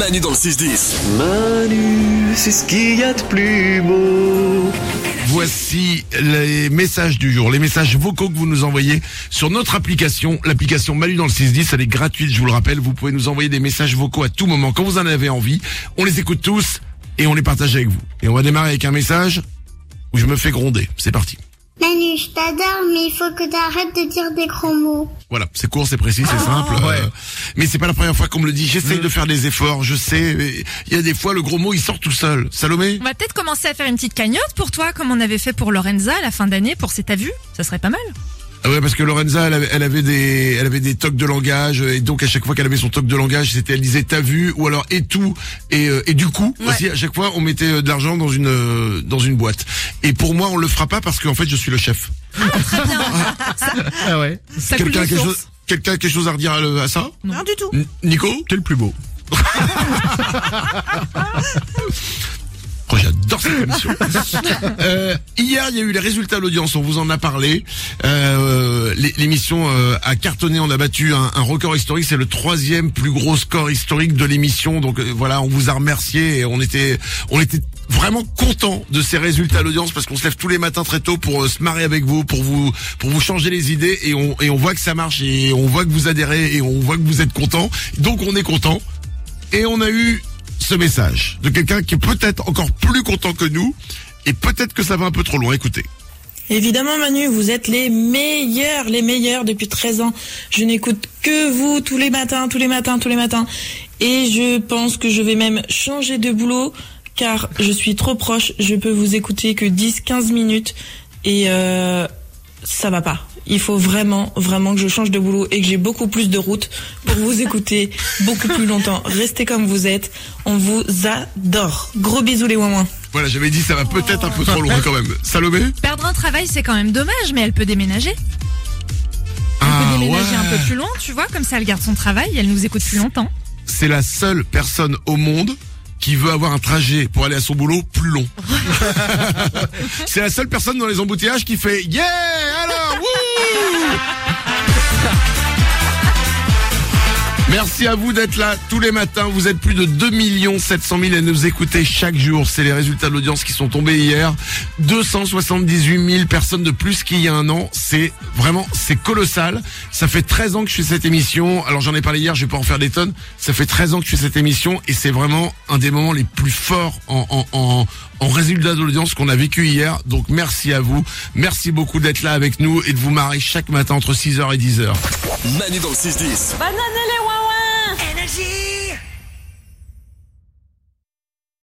Manu dans le 6-10. Manu, c'est ce qu'il y a de plus beau. Voici les messages du jour, les messages vocaux que vous nous envoyez sur notre application, l'application Manu dans le 610, elle est gratuite, je vous le rappelle, vous pouvez nous envoyer des messages vocaux à tout moment quand vous en avez envie, on les écoute tous et on les partage avec vous. Et on va démarrer avec un message où je me fais gronder, c'est parti. Manu, je t'adore, mais il faut que t'arrêtes de dire des gros mots. Voilà, c'est court, c'est précis, c'est simple. euh, mais c'est pas la première fois qu'on me le dit. J'essaye de faire des efforts, je sais. mais Il y a des fois, le gros mot, il sort tout seul. Salomé On va peut-être commencer à faire une petite cagnotte pour toi, comme on avait fait pour Lorenza à la fin d'année pour ses t'as vu Ça serait pas mal. Ah ouais, parce que Lorenza, elle avait, elle avait des, elle avait des tocs de langage, et donc à chaque fois qu'elle avait son toc de langage, c'était, elle disait t'as vu, ou alors et tout, et, euh, et du coup, Ouais. aussi à chaque fois, on mettait euh, de l'argent dans une, euh, dans une boîte. Et pour moi, on le fera pas parce qu'en fait, je suis le chef. Ah ouais. Ça coule Quelqu'un a quelque chose, quelqu'un a quelque chose à redire à, à ça? Non du tout. N- Nico? T'es le plus beau. J'adore cette émission. Euh, hier, il y a eu les résultats de l'audience, on vous en a parlé. Euh, l'é- L'émission euh, a cartonné, on a battu un, un record historique, c'est le troisième plus gros score historique de l'émission. Donc euh, voilà, on vous a remercié et on était, on était vraiment content de ces résultats d'audience parce qu'on se lève tous les matins très tôt pour euh, se marrer avec vous, pour vous, pour vous changer les idées et on, et on voit que ça marche et on voit que vous adhérez et on voit que vous êtes content. Donc on est content. Et on a eu message de quelqu'un qui est peut-être encore plus content que nous et peut-être que ça va un peu trop loin. Écoutez. Évidemment Manu, vous êtes les meilleurs, les meilleurs depuis 13 ans. Je n'écoute que vous tous les matins, tous les matins, tous les matins. Et je pense que je vais même changer de boulot car je suis trop proche. Je peux vous écouter que 10, 15 minutes et euh, ça va pas. Il faut vraiment, vraiment que je change de boulot et que j'ai beaucoup plus de route pour vous écouter beaucoup plus longtemps. Restez comme vous êtes. On vous adore. Gros bisous les ouin Voilà, j'avais dit ça va peut-être un peu trop loin quand même. Salomé Perdre un travail, c'est quand même dommage, mais elle peut déménager. Elle Ah peut déménager ouais. un peu plus loin, tu vois, comme ça elle garde son travail et elle nous écoute plus longtemps. C'est la seule personne au monde qui veut avoir un trajet pour aller à son boulot plus long. C'est la seule personne dans les embouteillages qui fait Yeah Merci à vous d'être là tous les matins. Vous êtes plus de 2 700 000 à nous écouter chaque jour. C'est les résultats de l'audience qui sont tombés hier. 278 000 personnes de plus qu'il y a un an. C'est vraiment, c'est colossal. Ça fait 13 ans que je fais cette émission. Alors j'en ai parlé hier, je vais pas en faire des tonnes. Ça fait 13 ans que je fais cette émission et c'est vraiment un des moments les plus forts en, en, en, en résultat de l'audience qu'on a vécu hier. Donc merci à vous. Merci beaucoup d'être là avec nous et de vous marrer chaque matin entre 6h et 10h. Manu dans le 6-10. Bonne année les Energy!